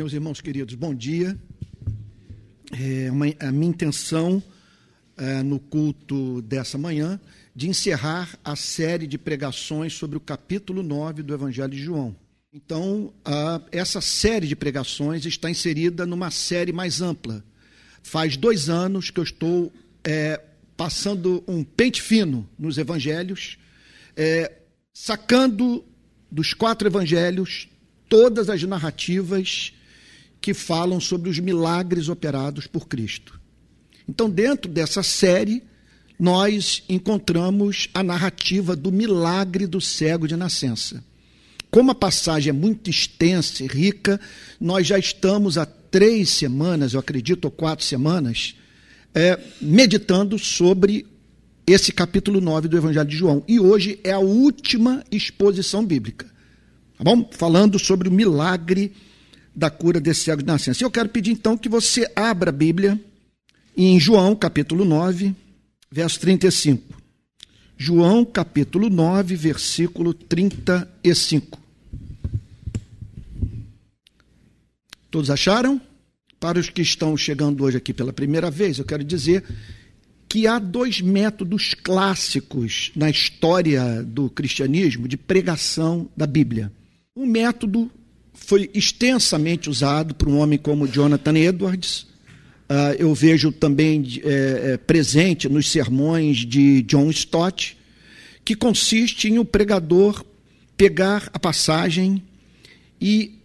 Meus irmãos queridos, bom dia. É uma, a minha intenção é, no culto dessa manhã de encerrar a série de pregações sobre o capítulo 9 do Evangelho de João. Então, a, essa série de pregações está inserida numa série mais ampla. Faz dois anos que eu estou é, passando um pente fino nos evangelhos, é, sacando dos quatro evangelhos todas as narrativas que falam sobre os milagres operados por Cristo. Então, dentro dessa série, nós encontramos a narrativa do milagre do cego de nascença. Como a passagem é muito extensa e rica, nós já estamos há três semanas, eu acredito, ou quatro semanas, é, meditando sobre esse capítulo 9 do Evangelho de João. E hoje é a última exposição bíblica. Tá bom? Falando sobre o milagre da cura desse cego de nascença. Eu quero pedir então que você abra a Bíblia em João, capítulo 9, verso 35. João, capítulo 9, versículo 35. Todos acharam? Para os que estão chegando hoje aqui pela primeira vez, eu quero dizer que há dois métodos clássicos na história do cristianismo de pregação da Bíblia. Um método foi extensamente usado por um homem como Jonathan Edwards. Uh, eu vejo também é, é, presente nos sermões de John Stott, que consiste em o pregador pegar a passagem e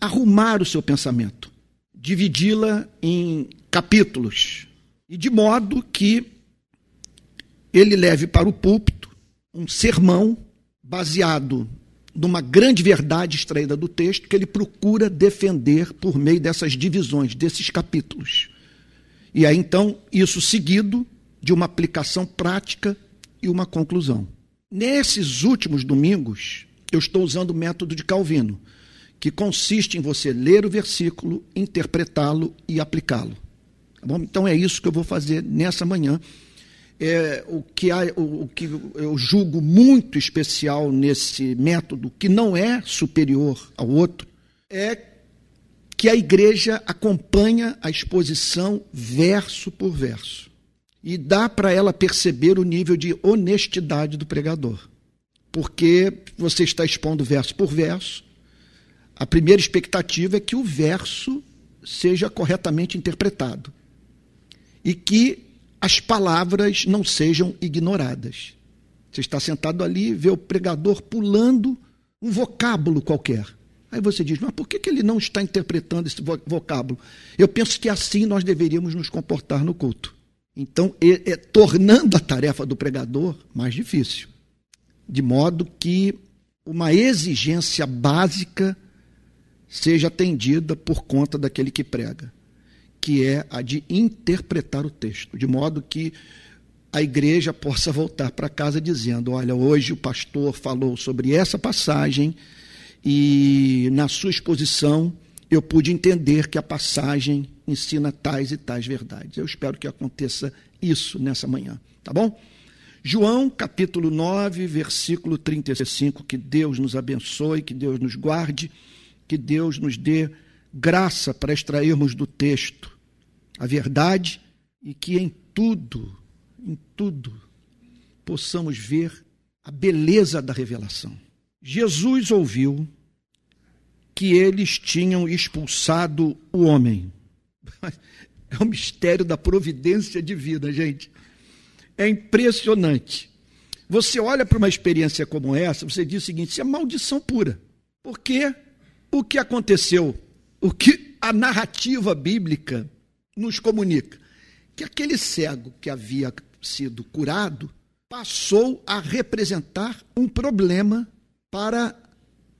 arrumar o seu pensamento, dividi-la em capítulos, e de modo que ele leve para o púlpito um sermão baseado numa grande verdade extraída do texto que ele procura defender por meio dessas divisões, desses capítulos. E aí então, isso seguido de uma aplicação prática e uma conclusão. Nesses últimos domingos, eu estou usando o método de Calvino, que consiste em você ler o versículo, interpretá-lo e aplicá-lo. Tá? Então é isso que eu vou fazer nessa manhã é, o, que há, o, o, que eu julgo muito especial nesse método, que não é superior ao outro, é que a igreja acompanha a exposição verso por verso. E dá para ela perceber o nível de honestidade do pregador. Porque você está expondo verso por verso, a primeira expectativa é que o verso seja corretamente interpretado. E que as palavras não sejam ignoradas. Você está sentado ali, vê o pregador pulando um vocábulo qualquer. Aí você diz, mas por que, ele não está interpretando esse vocábulo? Eu penso que assim nós deveríamos nos comportar no culto. Então, é, é, tornando a tarefa do pregador mais difícil. De modo que uma exigência básica seja atendida por conta daquele que prega que é a de interpretar o texto, de modo que a igreja possa voltar para casa dizendo: olha, hoje o pastor falou sobre essa passagem e na sua exposição eu pude entender que a passagem ensina tais e tais verdades. Eu espero que aconteça isso nessa manhã, tá bom? João capítulo 9, versículo 35. Que Deus nos abençoe, que Deus nos guarde, que Deus nos dê graça para extrairmos do texto a verdade e que em tudo, em tudo, possamos ver a beleza da revelação. Jesus ouviu que eles tinham expulsado o homem. É o mistério da providência divina, gente. É impressionante. Você olha para uma experiência como essa, você diz o seguinte: isso é maldição pura. Porque o que aconteceu, o que a narrativa bíblica nos comunica que aquele cego que havia sido curado passou a representar um problema para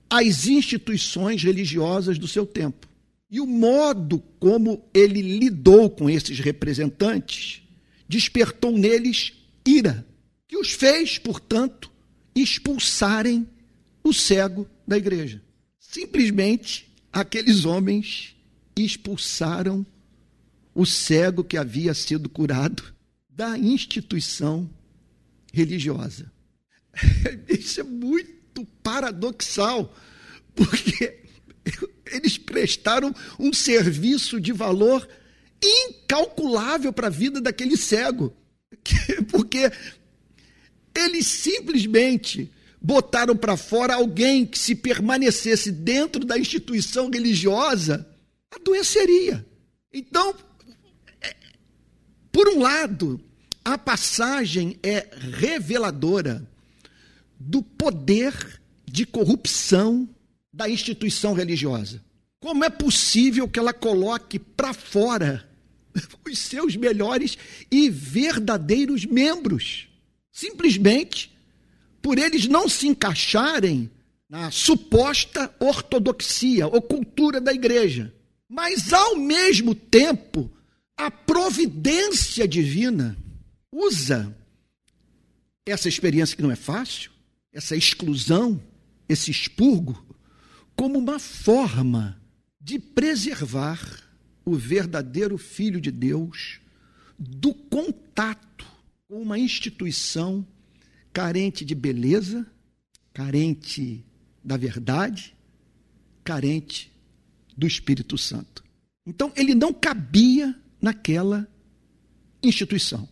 as instituições religiosas do seu tempo. E o modo como ele lidou com esses representantes despertou neles ira, que os fez, portanto, expulsarem o cego da igreja. Simplesmente aqueles homens expulsaram o cego que havia sido curado da instituição religiosa. Isso é muito paradoxal, porque Eles prestaram um serviço de valor incalculável para a vida daquele cego. Porque eles simplesmente botaram para fora alguém que, se permanecesse dentro da instituição religiosa, adoeceria. Então, por um lado, a passagem é reveladora do poder de corrupção da instituição religiosa. Como é possível que ela coloque para fora os seus melhores e verdadeiros membros? Simplesmente por eles não se encaixarem na suposta ortodoxia ou cultura da igreja. Mas, ao mesmo tempo, a providência divina usa essa experiência que não é fácil, essa exclusão, esse expurgo, como uma forma de preservar o verdadeiro Filho de Deus do contato com uma instituição carente de beleza, carente da verdade, carente do Espírito Santo. Então, ele não cabia naquela instituição.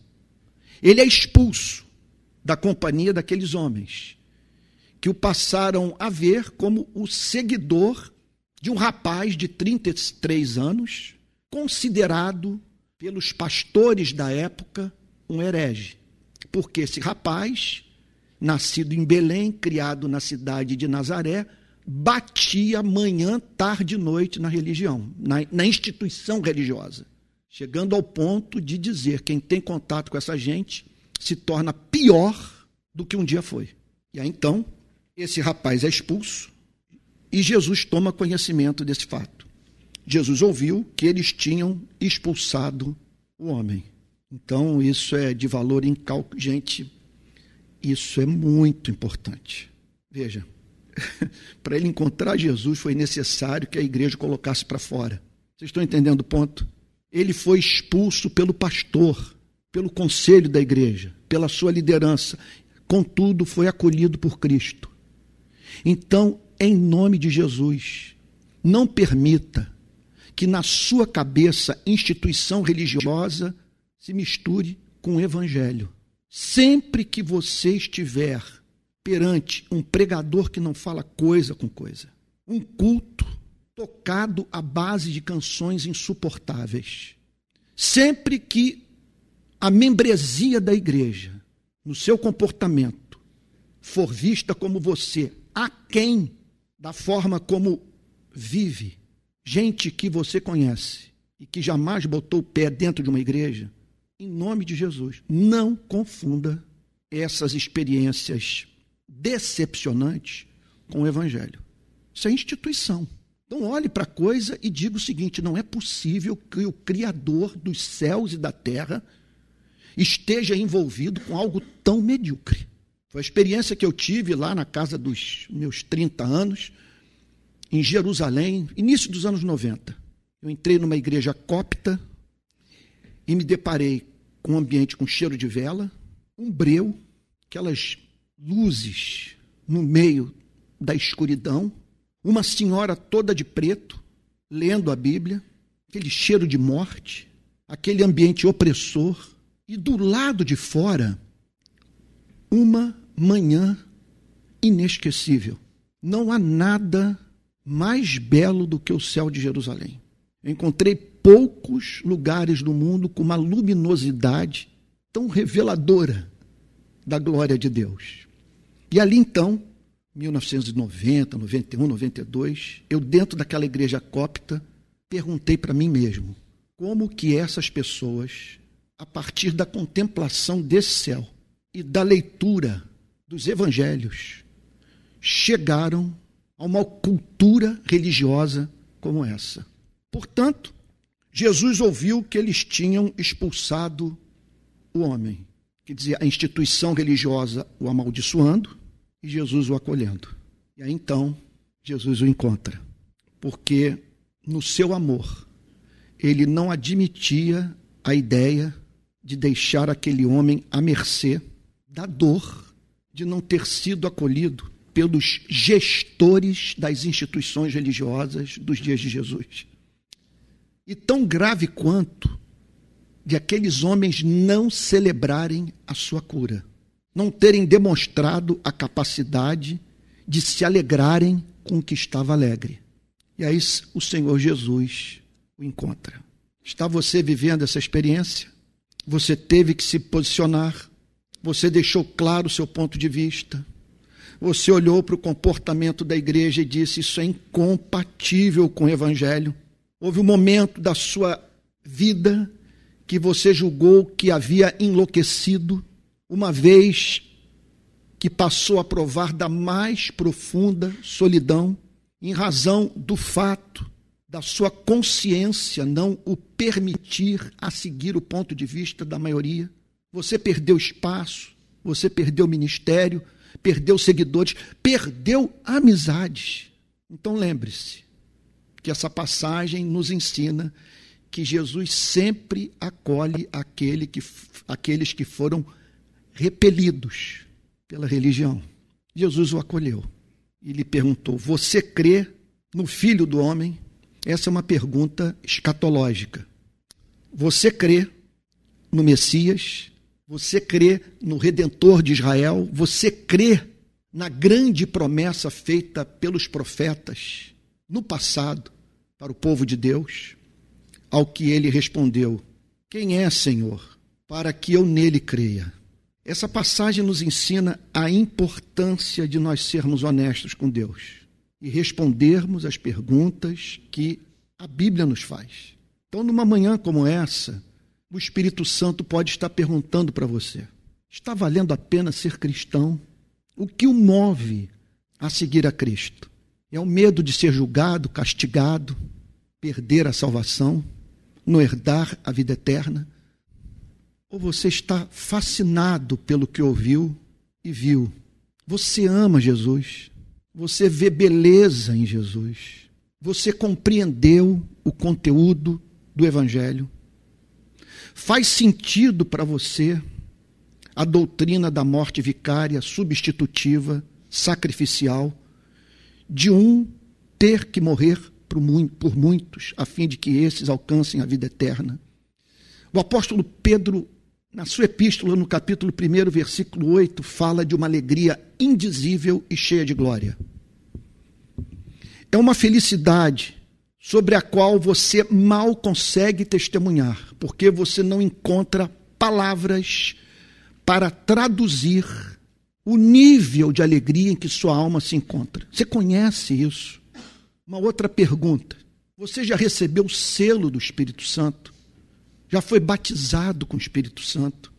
Ele é expulso da companhia daqueles homens que o passaram a ver como o seguidor de um rapaz de 33 anos, considerado pelos pastores da época um herege. Porque esse rapaz nascido em Belém, criado na cidade de Nazaré, batia manhã, tarde e noite na religião, na, na, instituição religiosa, chegando ao ponto de dizer quem tem contato com essa gente se torna pior do que um dia foi. E aí então, esse rapaz é expulso e Jesus toma conhecimento desse fato. Jesus ouviu que eles tinham expulsado o homem. Então, isso é de valor incalculável. Gente, isso é muito importante. Veja, para ele encontrar Jesus foi necessário que a igreja colocasse para fora. Vocês estão entendendo o ponto? Ele foi expulso pelo pastor, pelo conselho da igreja, pela sua liderança. Contudo, foi acolhido por Cristo. Então, em nome de Jesus, não permita que na sua cabeça instituição religiosa se misture com o evangelho. Sempre que você estiver perante um pregador que não fala coisa com coisa, um culto tocado à base de canções insuportáveis, sempre que a membresia da igreja, no seu comportamento, for vista como você, aquém da forma como vive, gente que você conhece e que jamais botou o pé dentro de uma igreja, em nome de Jesus, não confunda essas experiências decepcionantes com o Evangelho. Isso é instituição. Então, olhe para a coisa e diga o seguinte: não é possível que o Criador dos céus e da terra esteja envolvido com algo tão medíocre. Foi a experiência que eu tive lá na casa dos meus 30 anos, em Jerusalém, início dos anos 90. Eu entrei numa igreja copta, e me deparei com um ambiente com cheiro de vela, um breu, aquelas luzes no meio da escuridão, uma senhora toda de preto, lendo a Bíblia, aquele cheiro de morte, aquele ambiente opressor, e do lado de fora, uma manhã inesquecível. Não há nada mais belo do que o céu de Jerusalém. Eu encontrei poucos lugares do mundo com uma luminosidade tão reveladora da glória de Deus. E ali então, 1990, 91, 92, eu dentro daquela igreja cópita perguntei para mim mesmo, como que essas pessoas, a partir da contemplação desse céu e da leitura dos evangelhos, chegaram a uma cultura religiosa como essa. Portanto, Jesus ouviu que eles tinham expulsado o homem, quer dizer, a instituição religiosa o amaldiçoando e Jesus o acolhendo. E aí então, Jesus o encontra, porque no seu amor, ele não admitia a ideia de deixar aquele homem à mercê da dor de não ter sido acolhido pelos gestores das instituições religiosas dos dias de Jesus. E tão grave quanto de aqueles homens não celebrarem a sua cura, não terem demonstrado a capacidade de se alegrarem com o que estava alegre. E aí o Senhor Jesus o encontra. Está você vivendo essa experiência? Você teve que se posicionar, você deixou claro o seu ponto de vista, você olhou para o comportamento da igreja e disse: Isso é incompatível com o Evangelho. Houve um momento da sua vida que você julgou que havia enlouquecido, uma vez que passou a provar da mais profunda solidão, em razão do fato da sua consciência não o permitir a seguir o ponto de vista da maioria. Você perdeu espaço, você perdeu ministério, perdeu seguidores, perdeu amizades. Então lembre-se que essa passagem nos ensina que Jesus sempre acolhe aquele que, aqueles que foram repelidos pela religião. Jesus o acolheu e lhe perguntou: Você crê no Filho do Homem? Essa é uma pergunta escatológica. Você crê no Messias? Você crê no Redentor de Israel? Você crê na grande promessa feita pelos profetas no passado para o povo de Deus? Ao que ele respondeu: Quem é, Senhor, para que eu nele creia? Essa passagem nos ensina a importância de nós sermos honestos com Deus e respondermos as perguntas que a Bíblia nos faz. Então, numa manhã como essa, o Espírito Santo pode estar perguntando para você: está valendo a pena ser cristão? O que o move a seguir a Cristo? É o medo de ser julgado, castigado, perder a salvação, não herdar a vida eterna? Ou você está fascinado pelo que ouviu e viu? Você ama Jesus? Você vê beleza em Jesus. Você compreendeu o conteúdo do Evangelho. Faz sentido para você a doutrina da morte vicária, substitutiva, sacrificial, de um ter que morrer por muitos, a fim de que esses alcancem a vida eterna. O apóstolo Pedro na sua epístola, no capítulo 1, versículo 8, fala de uma alegria indizível e cheia de glória. É uma felicidade sobre a qual você mal consegue testemunhar, porque você não encontra palavras para traduzir o nível de alegria em que sua alma se encontra. Você conhece isso? Uma outra pergunta: você já recebeu o selo do Espírito Santo? Já foi batizado com o Espírito Santo.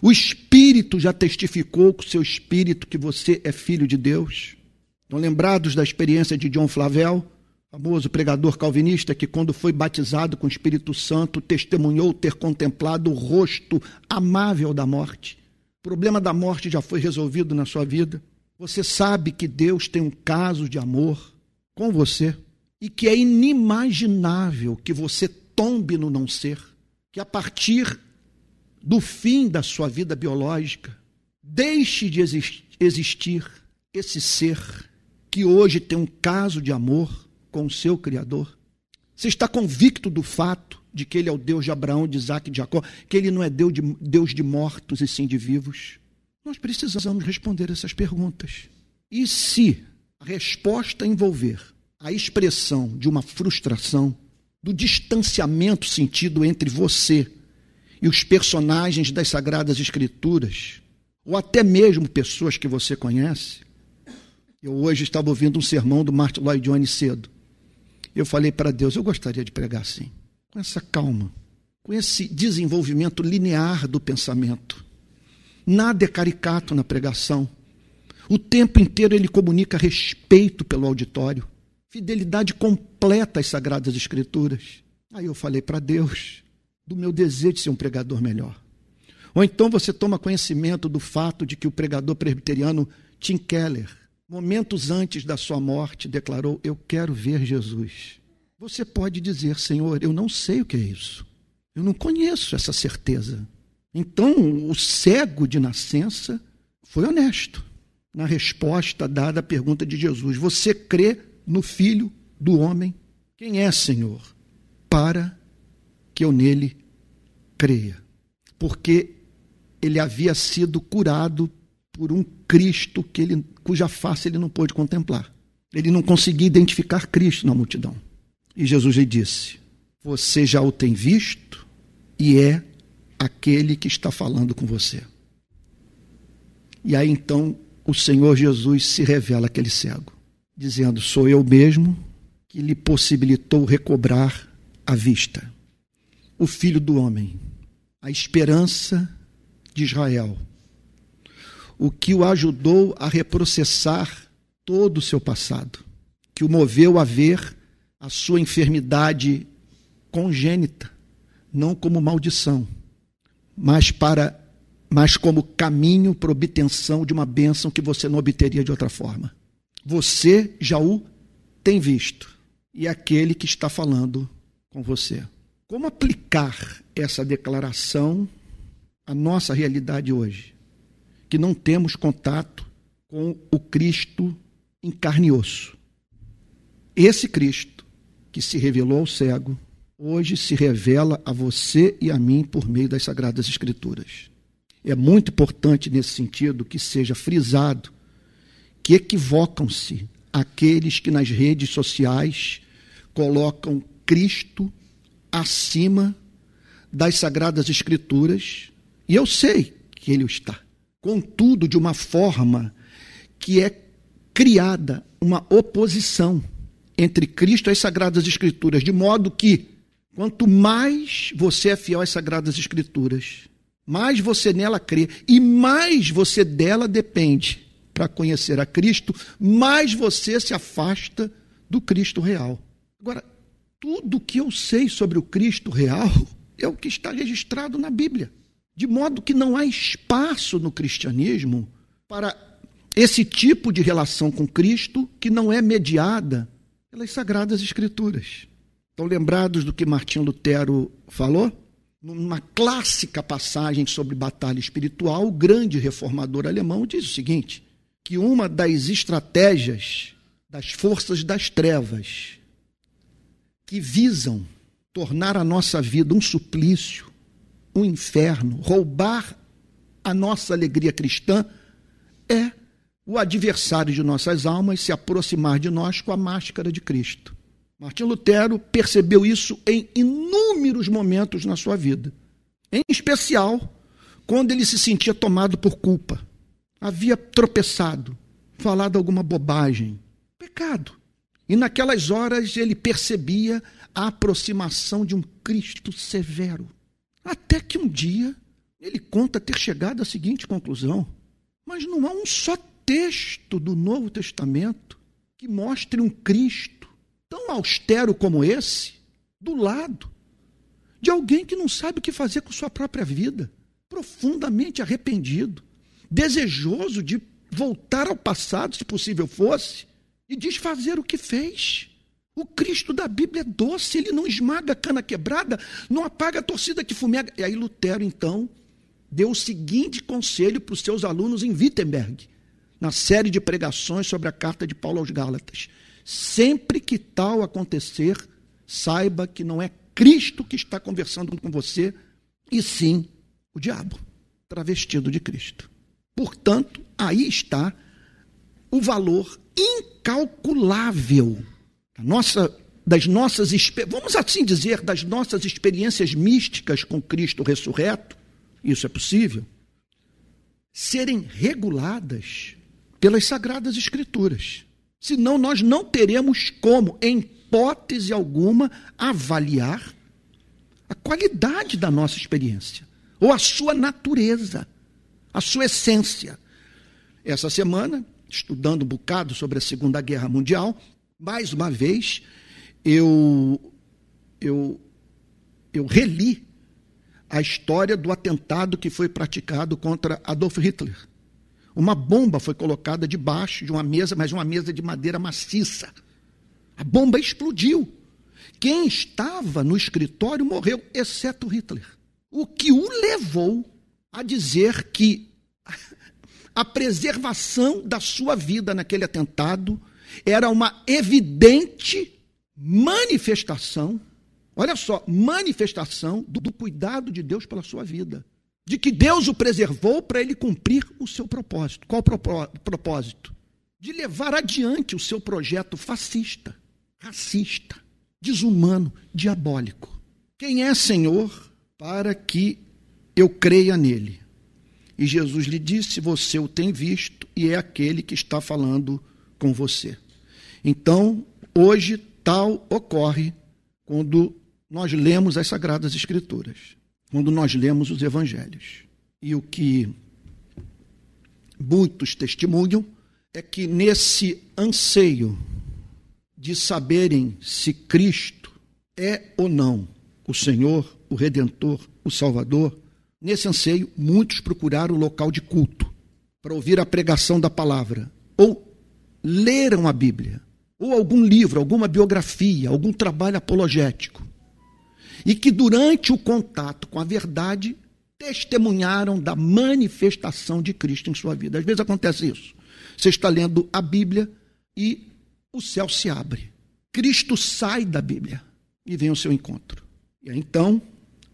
O Espírito já testificou com o seu Espírito que você é filho de Deus. Estão lembrados da experiência de John Flavel, famoso pregador calvinista, que quando foi batizado com o Espírito Santo, testemunhou ter contemplado o rosto amável da morte. O problema da morte já foi resolvido na sua vida. Você sabe que Deus tem um caso de amor com você e que é inimaginável que você tombe no não ser que a partir do fim da sua vida biológica, deixe de existir esse ser que hoje tem um caso de amor com o seu Criador? Você está convicto do fato de que ele é o Deus de Abraão, de Isaac e de Jacó, que ele não é Deus de, Deus de mortos e sim de vivos? Nós precisamos responder essas perguntas. E se a resposta envolver a expressão de uma frustração, do distanciamento sentido entre você e os personagens das Sagradas Escrituras, ou até mesmo pessoas que você conhece. Eu hoje estava ouvindo um sermão do Martin Lloyd Jones cedo. Eu falei para Deus, eu gostaria de pregar assim, com essa calma, com esse desenvolvimento linear do pensamento. Nada é caricato na pregação. O tempo inteiro ele comunica respeito pelo auditório fidelidade completa às Sagradas Escrituras. Aí eu falei para Deus do meu desejo de ser um pregador melhor. Ou então você toma conhecimento do fato de que o pregador presbiteriano Tim Keller, momentos antes da sua morte, declarou: Eu quero ver Jesus. Você pode dizer, Senhor, eu não sei o que é isso. Eu não conheço essa certeza. Então, o cego de nascença foi honesto. na resposta dada à pergunta de Jesus: Você crê no Filho do Homem? Quem é, Senhor? Para que eu nele creia. Porque ele havia sido curado por um Cristo que ele, cuja face ele não pôde contemplar. Ele não conseguia identificar Cristo na multidão. E Jesus lhe disse: Você já o tem visto e é aquele que está falando com você. E aí então o Senhor Jesus se revela àquele cego, dizendo: Sou eu mesmo que lhe possibilitou recobrar a vista. O Filho do Homem, a esperança de Israel, o que o ajudou a reprocessar todo o seu passado, que o moveu a ver a sua enfermidade congênita, não como maldição, mas para mas como caminho para obtenção de uma bênção que você não obteria de outra forma. Você já o tem visto e aquele que está falando com você. Como aplicar essa declaração à nossa realidade hoje? Que não temos contato com o Cristo em carne e osso. Esse Cristo que se revelou ao cego, hoje se revela a você e a mim por meio das Sagradas Escrituras. É muito importante nesse sentido que seja frisado que equivocam-se aqueles que nas redes sociais colocam Cristo acima das Sagradas Escrituras, e eu sei que ele o está. Contudo, de uma forma que é criada uma oposição entre Cristo e as Sagradas Escrituras, de modo que, quanto mais você é fiel às Sagradas Escrituras, mais você nela crê e mais você dela depende para conhecer a Cristo, mais você se afasta do Cristo real. Agora, tudo que eu sei sobre o Cristo real é o que está registrado na Bíblia. De modo que não há espaço no cristianismo para esse tipo de relação com Cristo que não é mediada pelas Sagradas Escrituras. Estão lembrados do que Martim Lutero falou? Numa clássica passagem sobre batalha espiritual, o grande reformador alemão diz o seguinte: que uma das estratégias das forças das trevas que visam tornar a nossa vida um suplício, um inferno, roubar a nossa alegria cristã, é o adversário de nossas almas se aproximar de nós com a máscara de Cristo. Martim Lutero percebeu isso em inúmeros momentos na sua vida. Em especial, quando ele se sentia tomado por culpa. Havia tropeçado, falado alguma bobagem. Pecado. E naquelas horas ele percebia a aproximação de um Cristo severo. Até que um dia ele conta ter chegado à seguinte conclusão: mas não há um só texto do Novo Testamento que mostre um Cristo tão austero como esse do lado de alguém que não sabe o que fazer com sua própria vida, profundamente arrependido, desejoso de voltar ao passado, se possível fosse, e desfazer o que fez. O Cristo da Bíblia é doce, ele não esmaga a cana quebrada, não apaga a torcida que fumega. E aí Lutero, então, deu o seguinte conselho para os seus alunos em Wittenberg na série de pregações sobre a carta de Paulo aos Gálatas. Sempre que tal acontecer, saiba que não é Cristo que está conversando com você, e sim o diabo, travestido de Cristo. Portanto, aí está o valor incalculável nossa, das nossas, vamos assim dizer, das nossas experiências místicas com Cristo ressurreto, isso é possível, serem reguladas pelas Sagradas Escrituras. Senão, nós não teremos como, em hipótese alguma, avaliar a qualidade da nossa experiência, ou a sua natureza, a sua essência. Essa semana, estudando um bocado sobre a Segunda Guerra Mundial, mais uma vez, eu, eu, eu reli a história do atentado que foi praticado contra Adolf Hitler. Uma bomba foi colocada debaixo de uma mesa, mas uma mesa de madeira maciça. A bomba explodiu. Quem estava no escritório morreu, exceto Hitler. O que o levou a dizer que a preservação da sua vida naquele atentado era uma evidente manifestação, olha só, manifestação do, do cuidado de Deus pela sua vida. De que Deus o preservou para ele cumprir o seu propósito. Qual o propósito? De levar adiante o seu projeto fascista, racista, desumano, diabólico. Quem é Senhor para que eu creia nele? E Jesus lhe disse: Você o tem visto e é aquele que está falando com você. Então, hoje, tal ocorre quando nós lemos as Sagradas Escrituras, quando nós lemos os Evangelhos. E o que muitos testemunham é que nesse anseio de saberem se Cristo é ou não o Senhor, o Redentor, o Salvador, Nesse anseio, muitos procuraram o local de culto para ouvir a pregação da palavra, ou leram a Bíblia, ou algum livro, alguma biografia, algum trabalho apologético, e que durante o contato com a verdade testemunharam da manifestação de Cristo em sua vida. Às vezes acontece isso. Você está lendo a Bíblia e o céu se abre. Cristo sai da Bíblia e vem ao seu encontro. E então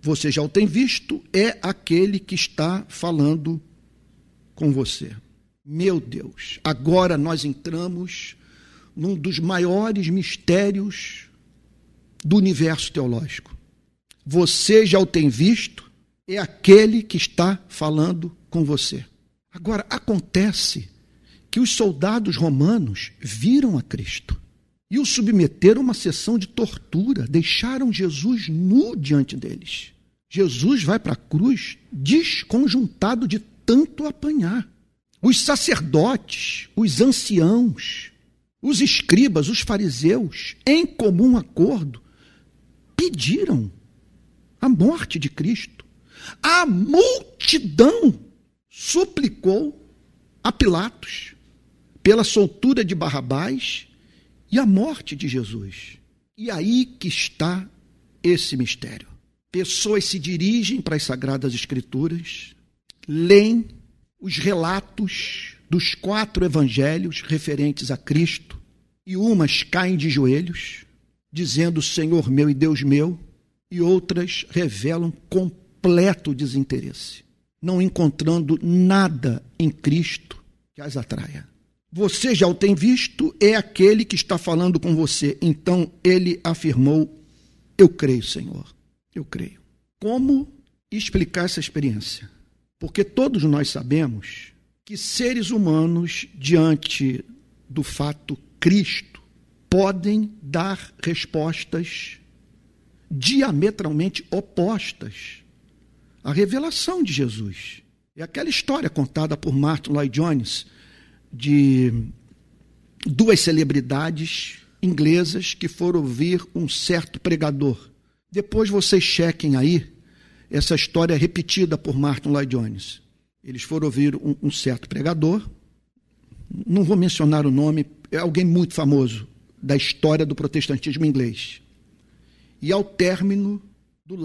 você já o tem visto, é aquele que está falando com você. Meu Deus, agora nós entramos num dos maiores mistérios do universo teológico. Você já o tem visto, é aquele que está falando com você. Agora, acontece que os soldados romanos viram a Cristo e o submeteram a uma sessão de tortura, deixaram Jesus nu diante deles. Jesus vai para a cruz desconjuntado de tanto apanhar. Os sacerdotes, os anciãos, os escribas, os fariseus, em comum acordo, pediram a morte de Cristo. A multidão suplicou a Pilatos pela soltura de Barrabás e a morte de Jesus. E aí que está esse mistério pessoas se dirigem para as Sagradas Escrituras, leem os relatos dos quatro evangelhos referentes a Cristo, e umas caem de joelhos, dizendo Senhor meu e Deus meu, e outras revelam completo desinteresse, não encontrando nada em Cristo que as atraia. Você já o tem visto, é aquele que está falando com você. Então ele afirmou: Eu creio, Senhor. Eu creio. Como explicar essa experiência? Porque todos nós sabemos que seres humanos, diante do fato Cristo, podem dar respostas diametralmente opostas à revelação de Jesus. É aquela história contada por Martin Lloyd Jones de duas celebridades inglesas que foram ouvir um certo pregador. Depois vocês chequem aí essa história repetida por Martin Lloyd Jones. Eles foram ouvir um, um certo pregador, não vou mencionar o nome, é alguém muito famoso da história do protestantismo inglês. E ao término do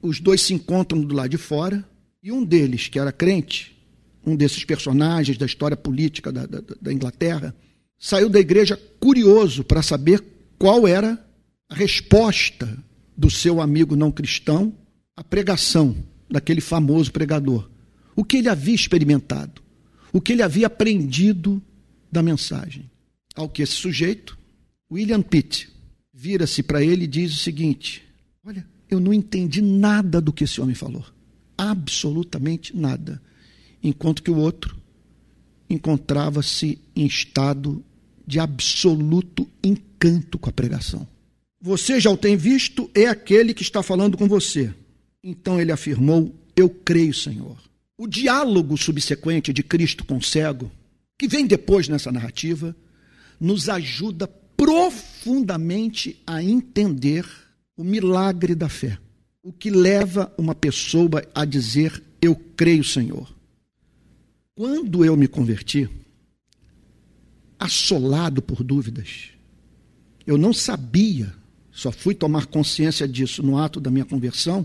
os dois se encontram do lado de fora, e um deles, que era crente, um desses personagens da história política da, da, da Inglaterra, saiu da igreja curioso para saber qual era a resposta do seu amigo não cristão a pregação daquele famoso pregador. O que ele havia experimentado, o que ele havia aprendido da mensagem. Ao que esse sujeito, William Pitt, vira-se para ele e diz o seguinte: Olha, eu não entendi nada do que esse homem falou. Absolutamente nada. Enquanto que o outro encontrava-se em estado de absoluto encanto com a pregação. Você já o tem visto, é aquele que está falando com você. Então ele afirmou: Eu creio, Senhor. O diálogo subsequente de Cristo com o cego, que vem depois nessa narrativa, nos ajuda profundamente a entender o milagre da fé. O que leva uma pessoa a dizer: Eu creio, Senhor. Quando eu me converti, assolado por dúvidas, eu não sabia só fui tomar consciência disso no ato da minha conversão.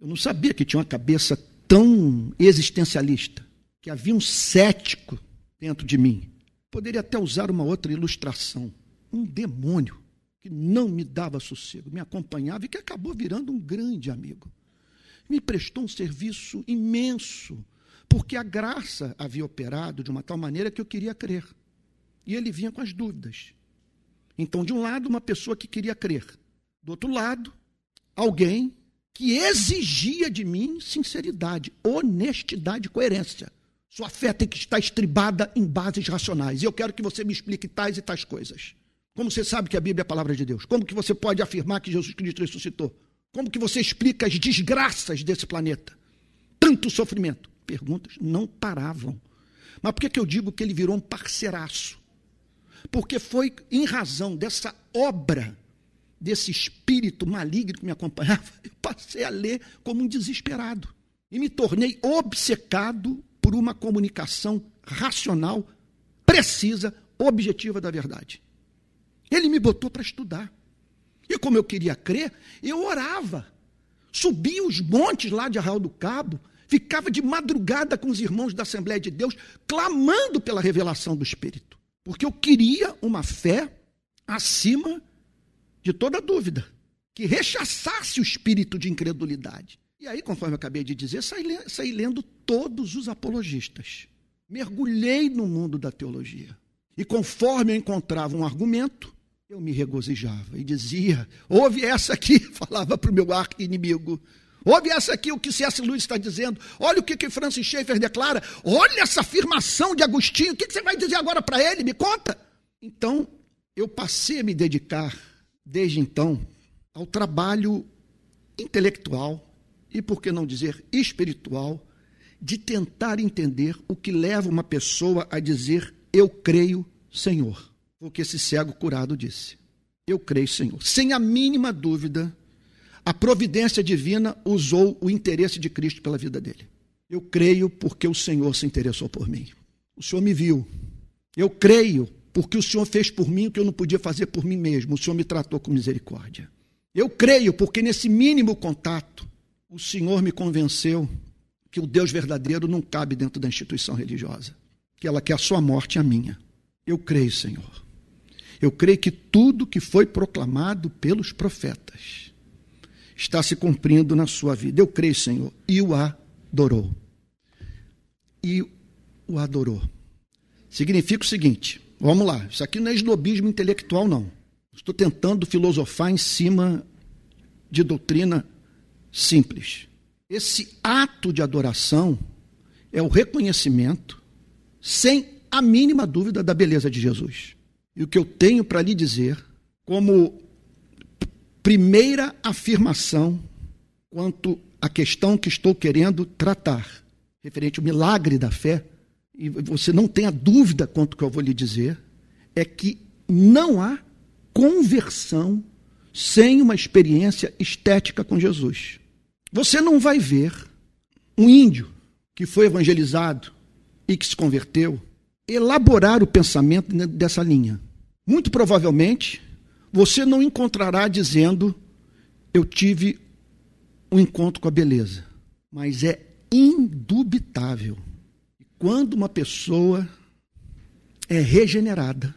Eu não sabia que tinha uma cabeça tão existencialista. que havia um cético dentro de mim. Poderia até usar uma outra ilustração. Um demônio que não me dava sossego, me acompanhava e que acabou virando um grande amigo. Me prestou um serviço imenso, porque a graça havia operado de uma tal maneira que eu queria crer. E ele vinha com as dúvidas. Então, de um lado, uma pessoa que queria crer. Do outro lado, alguém que exigia de mim sinceridade, honestidade coerência. Sua fé tem que estar estribada em bases racionais. E eu quero que você me explique tais e tais coisas. Como você sabe que a Bíblia é a palavra de Deus? Como que você pode afirmar que Jesus Cristo ressuscitou? Como que você explica as desgraças desse planeta? Tanto sofrimento. Perguntas não paravam. Mas por que, que eu digo que ele virou um parceiraço? Porque foi em razão dessa obra, desse espírito maligno que me acompanhava, eu passei a ler como um desesperado. E me tornei obcecado por uma comunicação racional, precisa, objetiva da verdade. Ele me botou para estudar. E como eu queria crer, eu orava. Subia os montes lá de Arraial do Cabo, ficava de madrugada com os irmãos da Assembleia de Deus, clamando pela revelação do Espírito. Porque eu queria uma fé acima de toda dúvida, que rechaçasse o espírito de incredulidade. E aí, conforme eu acabei de dizer, saí, saí lendo todos os apologistas. Mergulhei no mundo da teologia. E conforme eu encontrava um argumento, eu me regozijava e dizia: ouve essa aqui, falava para o meu arco inimigo. Ouve essa aqui, o que C.S. Lewis está dizendo. Olha o que, que Francis Schaeffer declara. Olha essa afirmação de Agostinho. O que, que você vai dizer agora para ele? Me conta. Então, eu passei a me dedicar, desde então, ao trabalho intelectual e, por que não dizer, espiritual, de tentar entender o que leva uma pessoa a dizer: Eu creio, Senhor. O que esse cego curado disse. Eu creio, Senhor. Sem a mínima dúvida, a providência divina usou o interesse de Cristo pela vida dele. Eu creio porque o Senhor se interessou por mim. O Senhor me viu. Eu creio porque o Senhor fez por mim o que eu não podia fazer por mim mesmo. O Senhor me tratou com misericórdia. Eu creio porque nesse mínimo contato, o Senhor me convenceu que o Deus verdadeiro não cabe dentro da instituição religiosa, que ela quer a sua morte e a minha. Eu creio, Senhor. Eu creio que tudo que foi proclamado pelos profetas está se cumprindo na sua vida. Eu creio, Senhor, e o adorou. E o adorou. Significa o seguinte: vamos lá, isso aqui não é esnobismo intelectual, não. Estou tentando filosofar em cima de doutrina simples. Esse ato de adoração é o reconhecimento, sem a mínima dúvida, da beleza de Jesus. E o que eu tenho para lhe dizer, como primeira afirmação quanto à questão que estou querendo tratar, referente ao milagre da fé, e você não tenha dúvida quanto que eu vou lhe dizer, é que não há conversão sem uma experiência estética com Jesus. Você não vai ver um índio que foi evangelizado e que se converteu elaborar o pensamento dessa linha. Muito provavelmente, você não encontrará dizendo: Eu tive um encontro com a beleza. Mas é indubitável. Quando uma pessoa é regenerada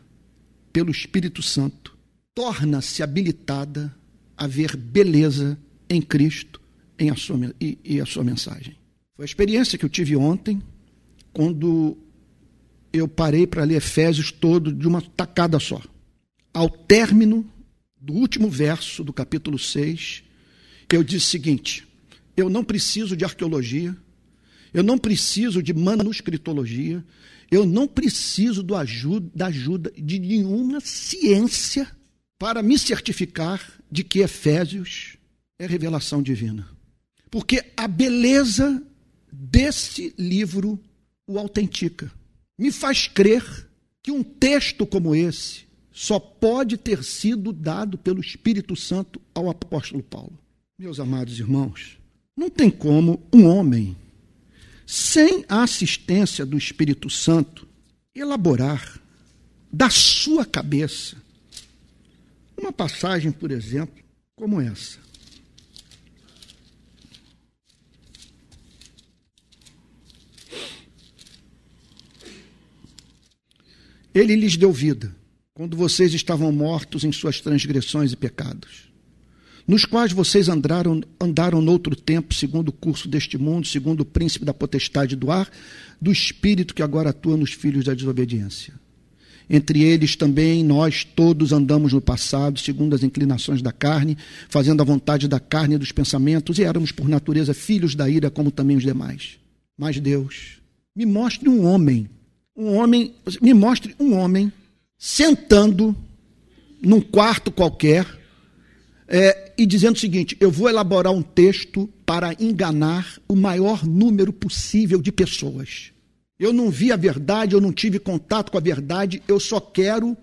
pelo Espírito Santo, torna-se habilitada a ver beleza em Cristo em a sua, e, e a sua mensagem. Foi a experiência que eu tive ontem, quando eu parei para ler Efésios todo de uma tacada só. Ao término do último verso do capítulo 6, eu disse o seguinte: eu não preciso de arqueologia, eu não preciso de manuscritologia, eu não preciso do ajuda, da ajuda de nenhuma ciência para me certificar de que Efésios é revelação divina. Porque a beleza desse livro o autentica me faz crer que um texto como esse só pode ter sido dado pelo Espírito Santo ao apóstolo Paulo. Meus amados irmãos, não tem como um homem, sem a assistência do Espírito Santo, elaborar da sua cabeça uma passagem, por exemplo, como essa. Ele lhes deu vida quando vocês estavam mortos em suas transgressões e pecados nos quais vocês andaram, andaram noutro tempo, segundo o curso deste mundo, segundo o príncipe da potestade do ar, do espírito que agora atua nos filhos da desobediência. Entre eles também nós todos andamos no passado, segundo as inclinações da carne, fazendo a vontade da carne e dos pensamentos, e éramos por natureza filhos da ira, como também os demais. Mas Deus, me mostre um homem, um homem, me mostre um homem sentando num quarto qualquer é, e dizendo o seguinte: eu vou elaborar um texto para enganar o maior número possível de pessoas. Eu não vi a verdade, eu não tive contato com a verdade, eu só quero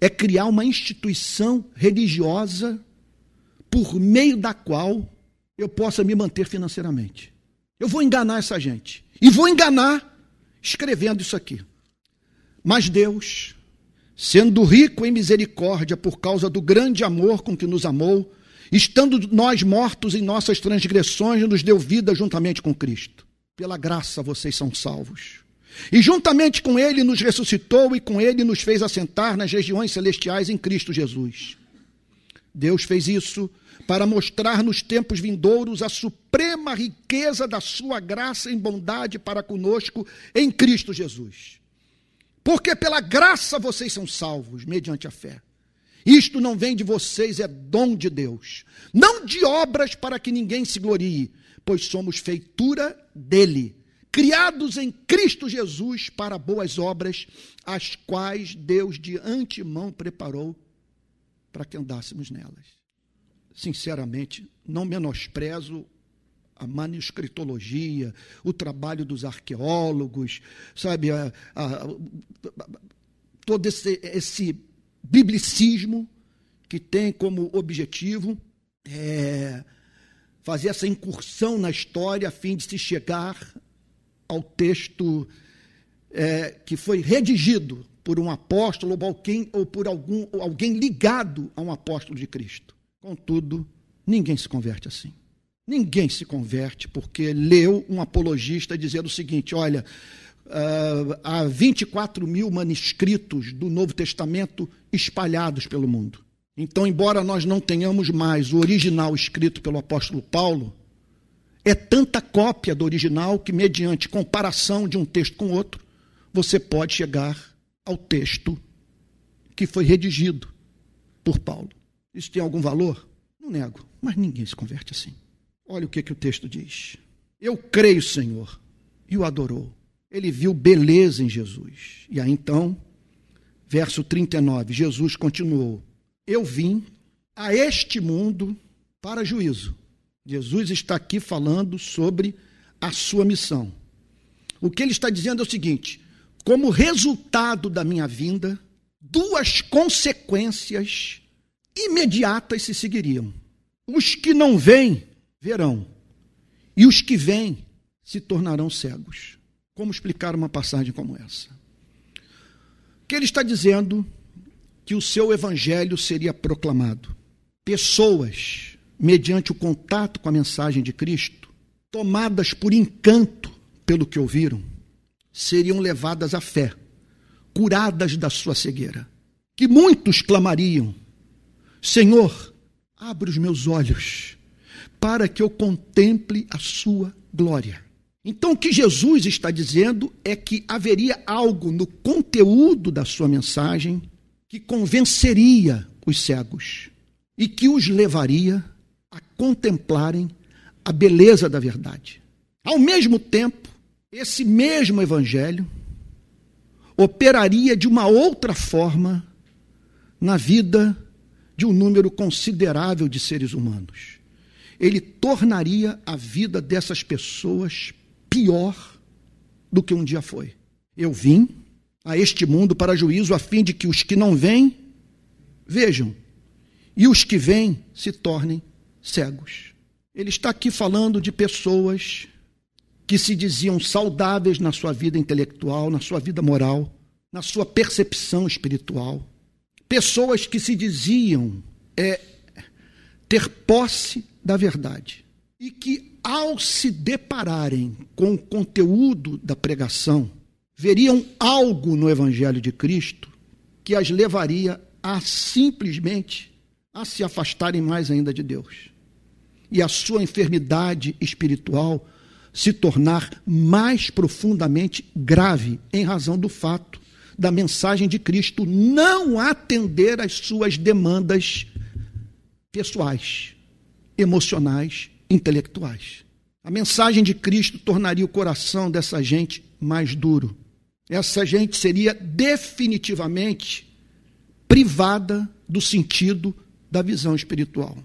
é criar uma instituição religiosa por meio da qual eu possa me manter financeiramente. Eu vou enganar essa gente. E vou enganar escrevendo isso aqui. Mas Deus sendo rico em misericórdia por causa do grande amor com que nos amou, estando nós mortos em nossas transgressões, nos deu vida juntamente com Cristo. Pela graça vocês são salvos. E juntamente com Ele nos ressuscitou e com Ele nos fez assentar nas regiões celestiais em Cristo Jesus. Deus fez isso para mostrar nos tempos vindouros a suprema riqueza da Sua graça em bondade para conosco em Cristo Jesus. Porque pela graça vocês são salvos, mediante a fé. Isto não vem de vocês, é dom de Deus. Não de obras para que ninguém se glorie, pois somos feitura dele, criados em Cristo Jesus para boas obras, as quais Deus de antemão preparou para que andássemos nelas. Sinceramente, não menosprezo a manuscritologia, o trabalho dos arqueólogos, sabe, a, a, a, todo esse, esse biblicismo que tem como objetivo é, fazer essa incursão na história a fim de se chegar ao texto é, que foi redigido por um apóstolo ou, alguém, ou por algum, ou alguém ligado a um apóstolo de Cristo. Contudo, ninguém se converte assim. Ninguém se converte porque leu um apologista dizendo o seguinte: olha, uh, há 24 mil manuscritos do Novo Testamento espalhados pelo mundo. Então, embora nós não tenhamos mais o original escrito pelo apóstolo Paulo, é tanta cópia do original que, mediante comparação de um texto com outro, você pode chegar ao texto que foi redigido por Paulo. Isso tem algum valor? Não nego, mas ninguém se converte assim. Olha o que, que o texto diz. Eu creio, Senhor, e o adorou. Ele viu beleza em Jesus. E aí então, verso 39, Jesus continuou: Eu vim a este mundo para juízo. Jesus está aqui falando sobre a sua missão. O que ele está dizendo é o seguinte: como resultado da minha vinda, duas consequências imediatas se seguiriam. Os que não vêm verão, e os que vêm se tornarão cegos. Como explicar uma passagem como essa? Que ele está dizendo que o seu evangelho seria proclamado. Pessoas, mediante o contato com a mensagem de Cristo, tomadas por encanto pelo que ouviram, seriam levadas à fé, curadas da sua cegueira. Que muitos clamariam: Senhor, abre os meus olhos para que eu contemple a sua glória. Então, o que Jesus está dizendo é que haveria algo no conteúdo da sua mensagem que convenceria os cegos e que os levaria a contemplarem a beleza da verdade. Ao mesmo tempo, esse mesmo evangelho operaria de uma outra forma na vida de um número considerável de seres humanos ele tornaria a vida dessas pessoas pior do que um dia foi. Eu vim a este mundo para juízo, a fim de que os que não vêm vejam, e os que vêm se tornem cegos. Ele está aqui falando de pessoas que se diziam saudáveis na sua vida intelectual, na sua vida moral, na sua percepção espiritual. Pessoas que se diziam é, ter posse da verdade. E que, ao se depararem com o conteúdo da pregação, veriam algo no Evangelho de Cristo que as levaria a simplesmente a se afastarem mais ainda de Deus. E a sua enfermidade espiritual se tornar mais profundamente grave em razão do fato da mensagem de Cristo não atender às suas demandas pessoais, emocionais, intelectuais. A mensagem de Cristo tornaria o coração dessa gente mais duro. Essa gente seria definitivamente privada do sentido da visão espiritual.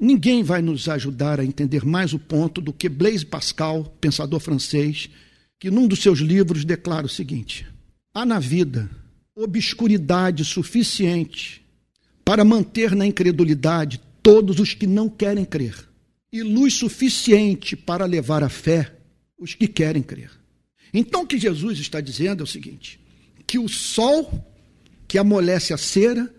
Ninguém vai nos ajudar a entender mais o ponto do que Blaise Pascal, pensador francês, que num dos seus livros declara o seguinte: há na vida obscuridade suficiente para manter na incredulidade todos os que não querem crer, e luz suficiente para levar à fé os que querem crer. Então, o que Jesus está dizendo é o seguinte: que o sol que amolece a cera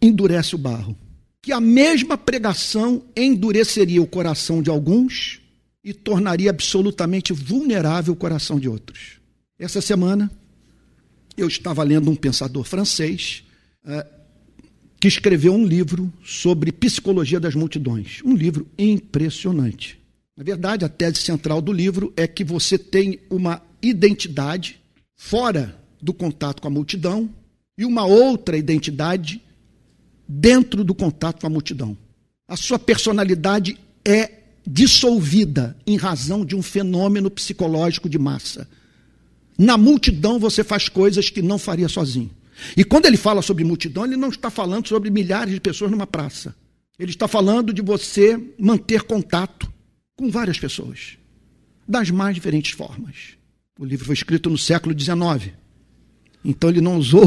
endurece o barro. Que a mesma pregação endureceria o coração de alguns e tornaria absolutamente vulnerável o coração de outros. Essa semana, eu estava lendo um pensador francês é, que escreveu um livro sobre psicologia das multidões. Um livro impressionante. Na verdade, a tese central do livro é que você tem uma identidade fora do contato com a multidão e uma outra identidade dentro do contato com a multidão. A sua personalidade é dissolvida em razão de um fenômeno psicológico de massa. Na multidão você faz coisas que não faria sozinho. E quando ele fala sobre multidão, ele não está falando sobre milhares de pessoas numa praça. Ele está falando de você manter contato com várias pessoas, das mais diferentes formas. O livro foi escrito no século XIX. Então ele não usou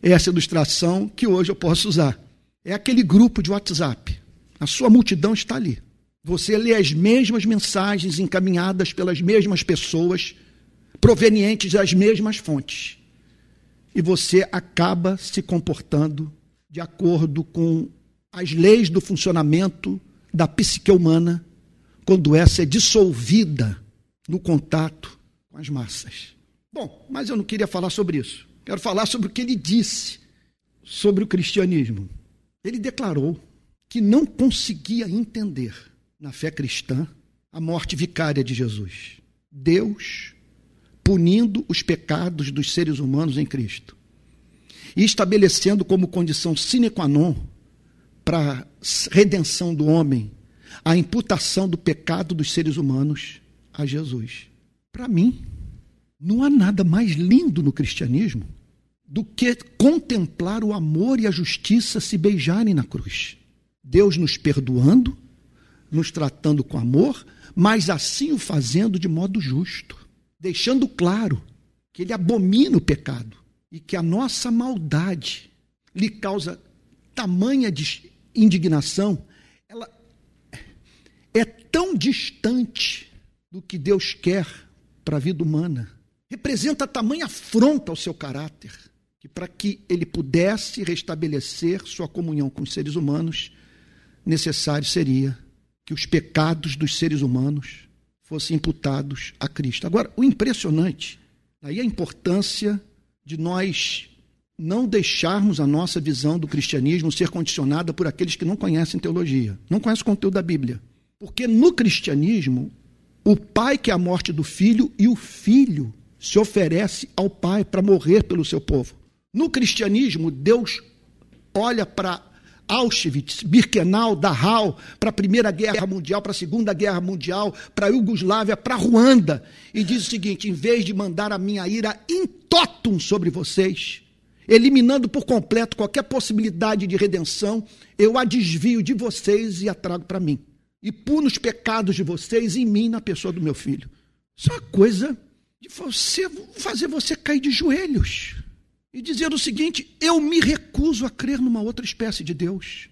essa ilustração que hoje eu posso usar. É aquele grupo de WhatsApp. A sua multidão está ali. Você lê as mesmas mensagens encaminhadas pelas mesmas pessoas, provenientes das mesmas fontes. E você acaba se comportando de acordo com as leis do funcionamento da psique humana, quando essa é dissolvida no contato com as massas. Bom, mas eu não queria falar sobre isso. Quero falar sobre o que ele disse sobre o cristianismo. Ele declarou que não conseguia entender na fé cristã a morte vicária de Jesus. Deus punindo os pecados dos seres humanos em Cristo e estabelecendo como condição sine qua non para a redenção do homem a imputação do pecado dos seres humanos a Jesus. Para mim, não há nada mais lindo no cristianismo do que contemplar o amor e a justiça se beijarem na cruz. Deus nos perdoando, nos tratando com amor, mas assim o fazendo de modo justo, deixando claro que ele abomina o pecado e que a nossa maldade lhe causa tamanha indignação, ela é tão distante do que Deus quer para a vida humana. Representa tamanha afronta ao seu caráter que para que ele pudesse restabelecer sua comunhão com os seres humanos, necessário seria que os pecados dos seres humanos fossem imputados a Cristo. Agora, o impressionante, aí a importância de nós não deixarmos a nossa visão do cristianismo ser condicionada por aqueles que não conhecem teologia, não conhecem o conteúdo da Bíblia. Porque no cristianismo, o pai quer a morte do filho e o filho se oferece ao pai para morrer pelo seu povo. No cristianismo, Deus olha para Auschwitz, Birkenau, Dachau, para a Primeira Guerra Mundial, para a Segunda Guerra Mundial, para a Iugoslávia, para Ruanda, e diz o seguinte: em vez de mandar a minha ira in totum sobre vocês, eliminando por completo qualquer possibilidade de redenção, eu a desvio de vocês e a trago para mim. E puno os pecados de vocês em mim, na pessoa do meu filho. Isso é uma coisa de você, fazer você cair de joelhos e dizer o seguinte: eu me recuso a crer numa outra espécie de Deus.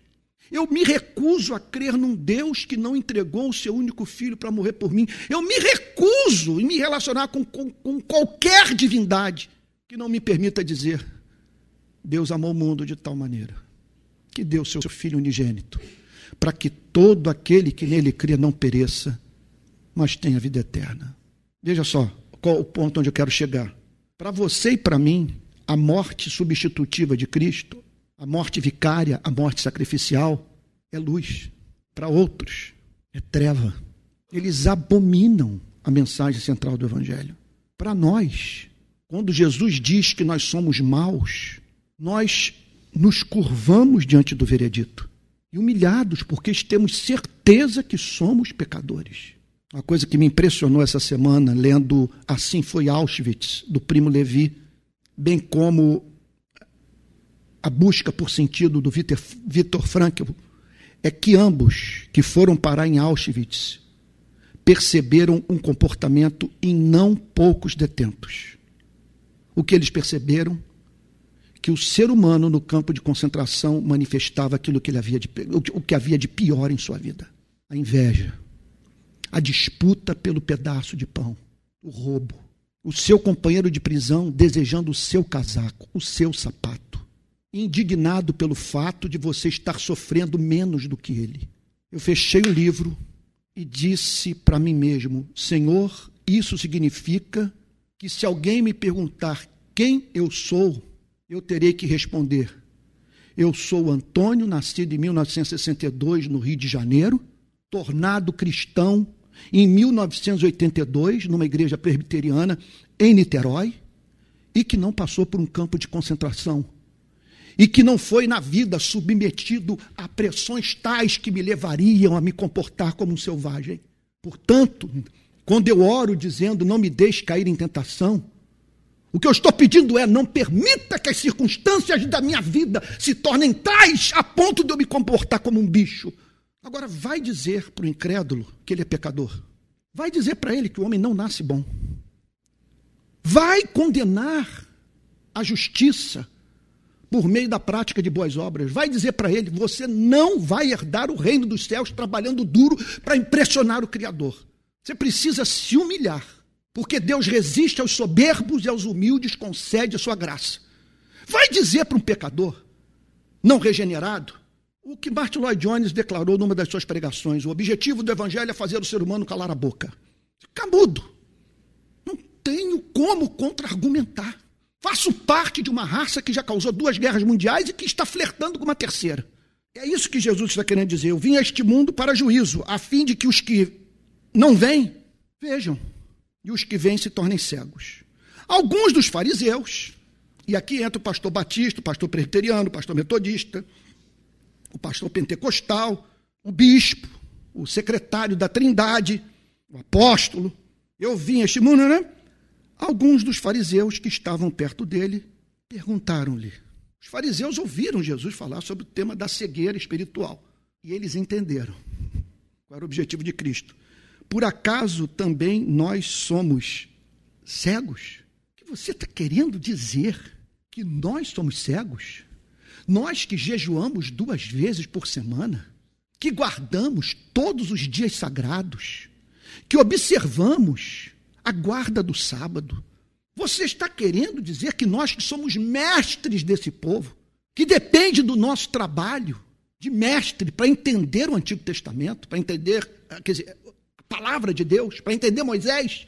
Eu me recuso a crer num Deus que não entregou o seu único filho para morrer por mim. Eu me recuso em me relacionar com, com, com qualquer divindade que não me permita dizer: Deus amou o mundo de tal maneira que deu seu filho unigênito, para que todo aquele que nele crê não pereça, mas tenha vida eterna. Veja só, qual o ponto onde eu quero chegar. Para você e para mim, a morte substitutiva de Cristo, a morte vicária, a morte sacrificial, é luz. Para outros, é treva. Eles abominam a mensagem central do Evangelho. Para nós, quando Jesus diz que nós somos maus, nós nos curvamos diante do veredito e humilhados porque temos certeza que somos pecadores. Uma coisa que me impressionou essa semana, lendo Assim Foi Auschwitz, do primo Levi, bem como a busca por sentido do Viktor Frankl, é que ambos que foram parar em Auschwitz perceberam um comportamento em não poucos detentos. O que eles perceberam? Que o ser humano no campo de concentração manifestava aquilo que ele havia de, o que havia de pior em sua vida: a inveja, a disputa pelo pedaço de pão, o roubo, o seu companheiro de prisão desejando o seu casaco, o seu sapato, indignado pelo fato de você estar sofrendo menos do que ele. Eu fechei o livro e disse para mim mesmo: Senhor, isso significa que se alguém me perguntar quem eu sou, eu terei que responder: Eu sou Antônio, nascido em 1962 no Rio de Janeiro, tornado cristão em 1982, numa igreja presbiteriana em Niterói, e que não passou por um campo de concentração, e que não foi na vida submetido a pressões tais que me levariam a me comportar como um selvagem. Portanto, quando eu oro dizendo não me deixe cair em tentação, o que eu estou pedindo é não permita que as circunstâncias da minha vida se tornem tais a ponto de eu me comportar como um bicho, Agora, vai dizer para o incrédulo que ele é pecador. Vai dizer para ele que o homem não nasce bom. Vai condenar a justiça por meio da prática de boas obras. Vai dizer para ele: você não vai herdar o reino dos céus trabalhando duro para impressionar o Criador. Você precisa se humilhar, porque Deus resiste aos soberbos e aos humildes, concede a sua graça. Vai dizer para um pecador não regenerado o que Martin Lloyd Jones declarou numa das suas pregações: o objetivo do evangelho é fazer o ser humano calar a boca. Camudo. Não tenho como contra-argumentar. Faço parte de uma raça que já causou duas guerras mundiais e que está flertando com uma terceira. É isso que Jesus está querendo dizer. Eu vim a este mundo para juízo, a fim de que os que não vêm, vejam, e os que vêm se tornem cegos. Alguns dos fariseus, e aqui entra o pastor batista, o pastor presbiteriano, o pastor metodista, o pastor pentecostal, o bispo, o secretário da Trindade, o apóstolo. Eu vim este mundo, né? Alguns dos fariseus que estavam perto dele perguntaram-lhe. Os fariseus ouviram Jesus falar sobre o tema da cegueira espiritual e eles entenderam qual era o objetivo de Cristo. Por acaso também nós somos cegos? O que você está querendo dizer? Que nós somos cegos? Nós que jejuamos duas vezes por semana, que guardamos todos os dias sagrados, que observamos a guarda do sábado, você está querendo dizer que nós que somos mestres desse povo, que depende do nosso trabalho de mestre para entender o Antigo Testamento, para entender quer dizer, a palavra de Deus, para entender Moisés,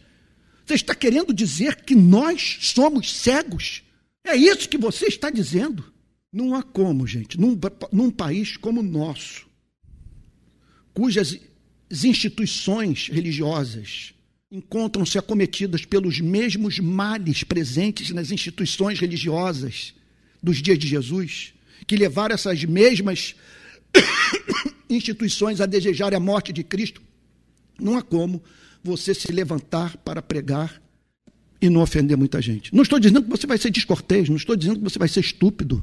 você está querendo dizer que nós somos cegos? É isso que você está dizendo? Não há como, gente, num, num país como o nosso, cujas instituições religiosas encontram-se acometidas pelos mesmos males presentes nas instituições religiosas dos dias de Jesus, que levaram essas mesmas instituições a desejarem a morte de Cristo, não há como você se levantar para pregar e não ofender muita gente. Não estou dizendo que você vai ser descortês, não estou dizendo que você vai ser estúpido.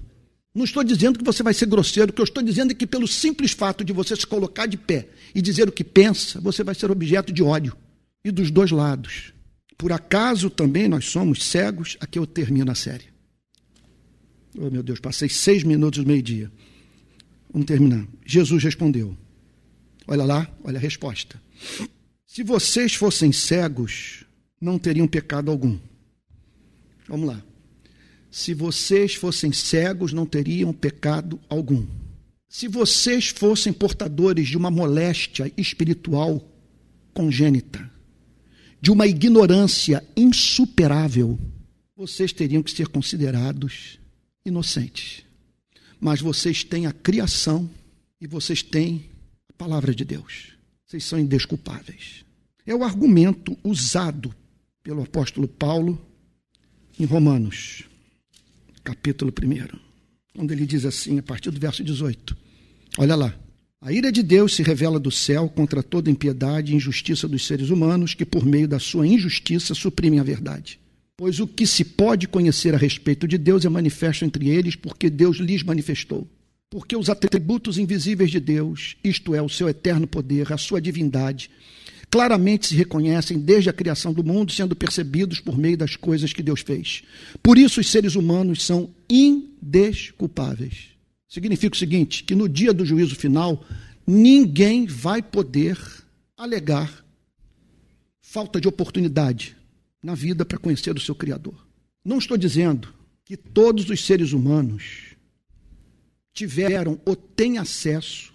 Não estou dizendo que você vai ser grosseiro, o que eu estou dizendo é que, pelo simples fato de você se colocar de pé e dizer o que pensa, você vai ser objeto de ódio. E dos dois lados. Por acaso também nós somos cegos? Aqui eu termino a série. Oh, meu Deus, passei seis minutos do meio-dia. Vamos terminar. Jesus respondeu. Olha lá, olha a resposta. Se vocês fossem cegos, não teriam pecado algum. Vamos lá. Se vocês fossem cegos, não teriam pecado algum. Se vocês fossem portadores de uma moléstia espiritual congênita de uma ignorância insuperável, vocês teriam que ser considerados inocentes. Mas vocês têm a criação e vocês têm a palavra de Deus. Vocês são indesculpáveis. É o argumento usado pelo apóstolo Paulo em Romanos, capítulo 1, onde ele diz assim, a partir do verso 18: Olha lá. A ira de Deus se revela do céu contra toda impiedade e injustiça dos seres humanos que, por meio da sua injustiça, suprimem a verdade. Pois o que se pode conhecer a respeito de Deus é manifesto entre eles, porque Deus lhes manifestou. Porque os atributos invisíveis de Deus, isto é, o seu eterno poder, a sua divindade, claramente se reconhecem desde a criação do mundo, sendo percebidos por meio das coisas que Deus fez. Por isso, os seres humanos são indesculpáveis. Significa o seguinte: que no dia do juízo final, ninguém vai poder alegar falta de oportunidade na vida para conhecer o seu Criador. Não estou dizendo que todos os seres humanos tiveram ou têm acesso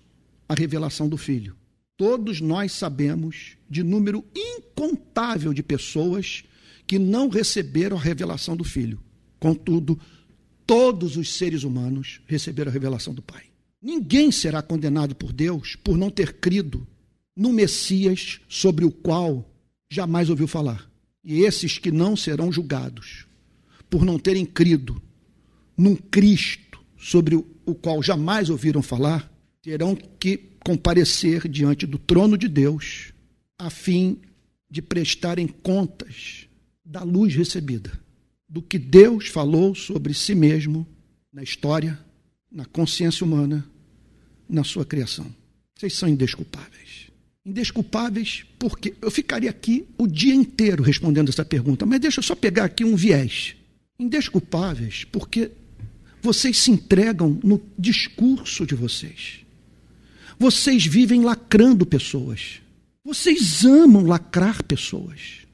à revelação do Filho. Todos nós sabemos de número incontável de pessoas que não receberam a revelação do Filho. Contudo, todos os seres humanos receberam a revelação do Pai. Ninguém será condenado por Deus por não ter crido no Messias sobre o qual jamais ouviu falar. E esses que não serão julgados por não terem crido num Cristo sobre o qual jamais ouviram falar, terão que comparecer diante do trono de Deus a fim de prestarem contas da luz recebida do que Deus falou sobre si mesmo na história, na consciência humana, na sua criação. Vocês são indesculpáveis. Indesculpáveis porque eu ficaria aqui o dia inteiro respondendo essa pergunta, mas deixa eu só pegar aqui um viés. Indesculpáveis porque vocês se entregam no discurso de vocês. Vocês vivem lacrando pessoas. Vocês amam lacrar pessoas.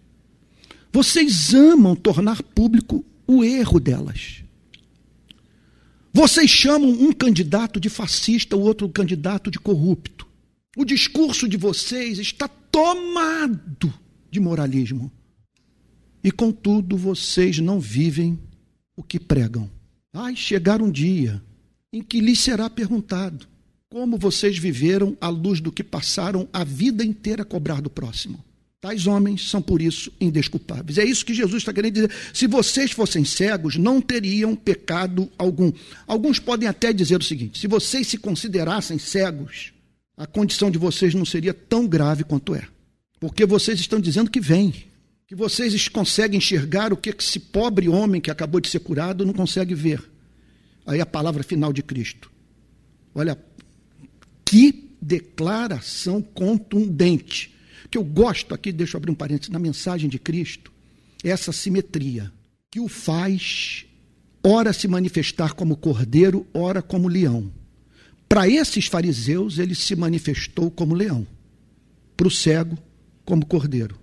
Vocês amam tornar público o erro delas. Vocês chamam um candidato de fascista, o outro candidato de corrupto. O discurso de vocês está tomado de moralismo. E contudo, vocês não vivem o que pregam. Vai chegar um dia em que lhes será perguntado como vocês viveram à luz do que passaram a vida inteira a cobrar do próximo. Tais homens são, por isso, indesculpáveis. É isso que Jesus está querendo dizer. Se vocês fossem cegos, não teriam pecado algum. Alguns podem até dizer o seguinte: se vocês se considerassem cegos, a condição de vocês não seria tão grave quanto é. Porque vocês estão dizendo que vem. Que vocês conseguem enxergar o que esse pobre homem que acabou de ser curado não consegue ver. Aí a palavra final de Cristo. Olha, que declaração contundente que eu gosto aqui, deixa eu abrir um parênteses, na mensagem de Cristo, essa simetria que o faz, ora se manifestar como cordeiro, ora como leão. Para esses fariseus, ele se manifestou como leão, para o cego, como cordeiro.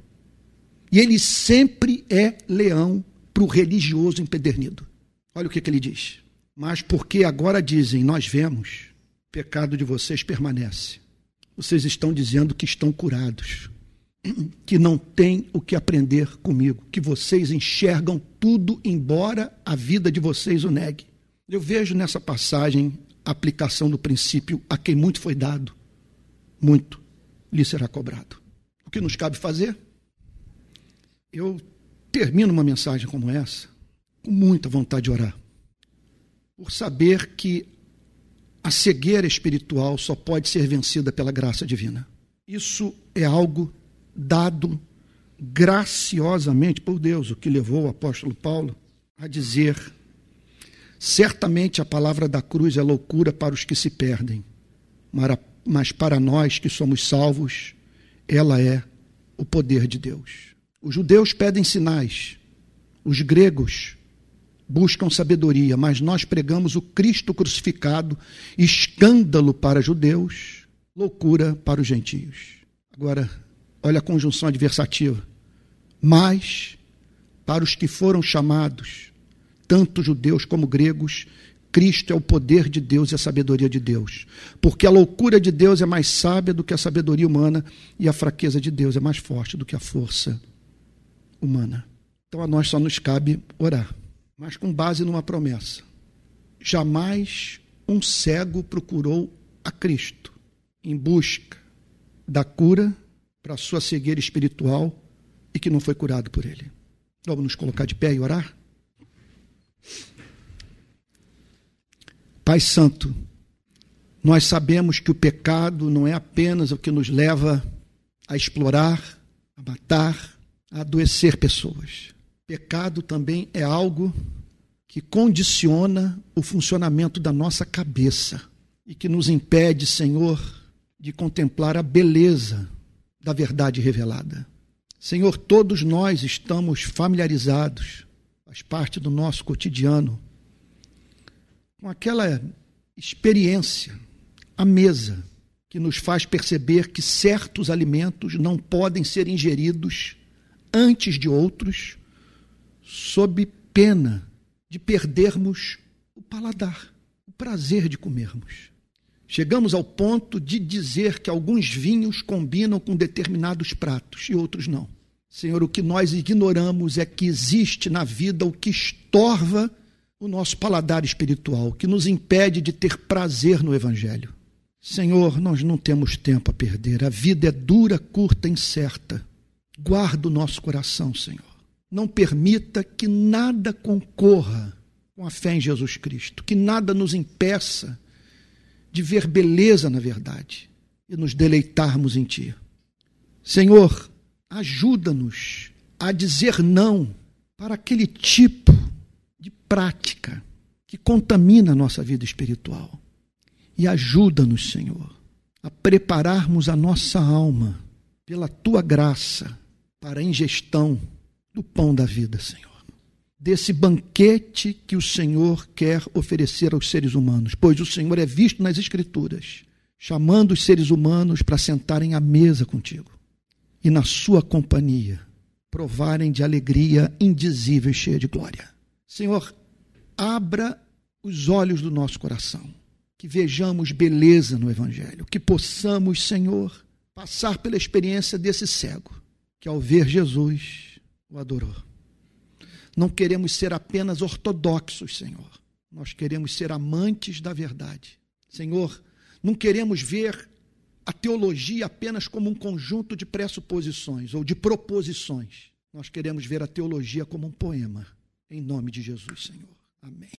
E ele sempre é leão para o religioso empedernido. Olha o que, que ele diz. Mas porque agora dizem, nós vemos, pecado de vocês permanece. Vocês estão dizendo que estão curados que não tem o que aprender comigo, que vocês enxergam tudo, embora a vida de vocês o negue. Eu vejo nessa passagem a aplicação do princípio: a quem muito foi dado, muito lhe será cobrado. O que nos cabe fazer? Eu termino uma mensagem como essa com muita vontade de orar, por saber que a cegueira espiritual só pode ser vencida pela graça divina. Isso é algo dado graciosamente por Deus, o que levou o apóstolo Paulo a dizer: certamente a palavra da cruz é loucura para os que se perdem, mas para nós que somos salvos, ela é o poder de Deus. Os judeus pedem sinais, os gregos buscam sabedoria, mas nós pregamos o Cristo crucificado, escândalo para judeus, loucura para os gentios. Agora, Olha a conjunção adversativa. Mas, para os que foram chamados, tanto judeus como gregos, Cristo é o poder de Deus e a sabedoria de Deus. Porque a loucura de Deus é mais sábia do que a sabedoria humana e a fraqueza de Deus é mais forte do que a força humana. Então a nós só nos cabe orar, mas com base numa promessa. Jamais um cego procurou a Cristo em busca da cura para sua cegueira espiritual e que não foi curado por ele. Vamos nos colocar de pé e orar? Pai Santo, nós sabemos que o pecado não é apenas o que nos leva a explorar, a matar, a adoecer pessoas. Pecado também é algo que condiciona o funcionamento da nossa cabeça e que nos impede, Senhor, de contemplar a beleza da verdade revelada. Senhor, todos nós estamos familiarizados, faz parte do nosso cotidiano, com aquela experiência à mesa que nos faz perceber que certos alimentos não podem ser ingeridos antes de outros, sob pena de perdermos o paladar, o prazer de comermos. Chegamos ao ponto de dizer que alguns vinhos combinam com determinados pratos e outros não. Senhor, o que nós ignoramos é que existe na vida o que estorva o nosso paladar espiritual, que nos impede de ter prazer no Evangelho. Senhor, nós não temos tempo a perder. A vida é dura, curta, incerta. Guarda o nosso coração, Senhor. Não permita que nada concorra com a fé em Jesus Cristo, que nada nos impeça de ver beleza na verdade e nos deleitarmos em Ti. Senhor, ajuda-nos a dizer não para aquele tipo de prática que contamina a nossa vida espiritual. E ajuda-nos, Senhor, a prepararmos a nossa alma pela tua graça para a ingestão do pão da vida, Senhor. Desse banquete que o Senhor quer oferecer aos seres humanos, pois o Senhor é visto nas Escrituras, chamando os seres humanos para sentarem à mesa contigo e na sua companhia provarem de alegria indizível e cheia de glória. Senhor, abra os olhos do nosso coração, que vejamos beleza no Evangelho, que possamos, Senhor, passar pela experiência desse cego, que ao ver Jesus o adorou. Não queremos ser apenas ortodoxos, Senhor. Nós queremos ser amantes da verdade. Senhor, não queremos ver a teologia apenas como um conjunto de pressuposições ou de proposições. Nós queremos ver a teologia como um poema. Em nome de Jesus, Senhor. Amém.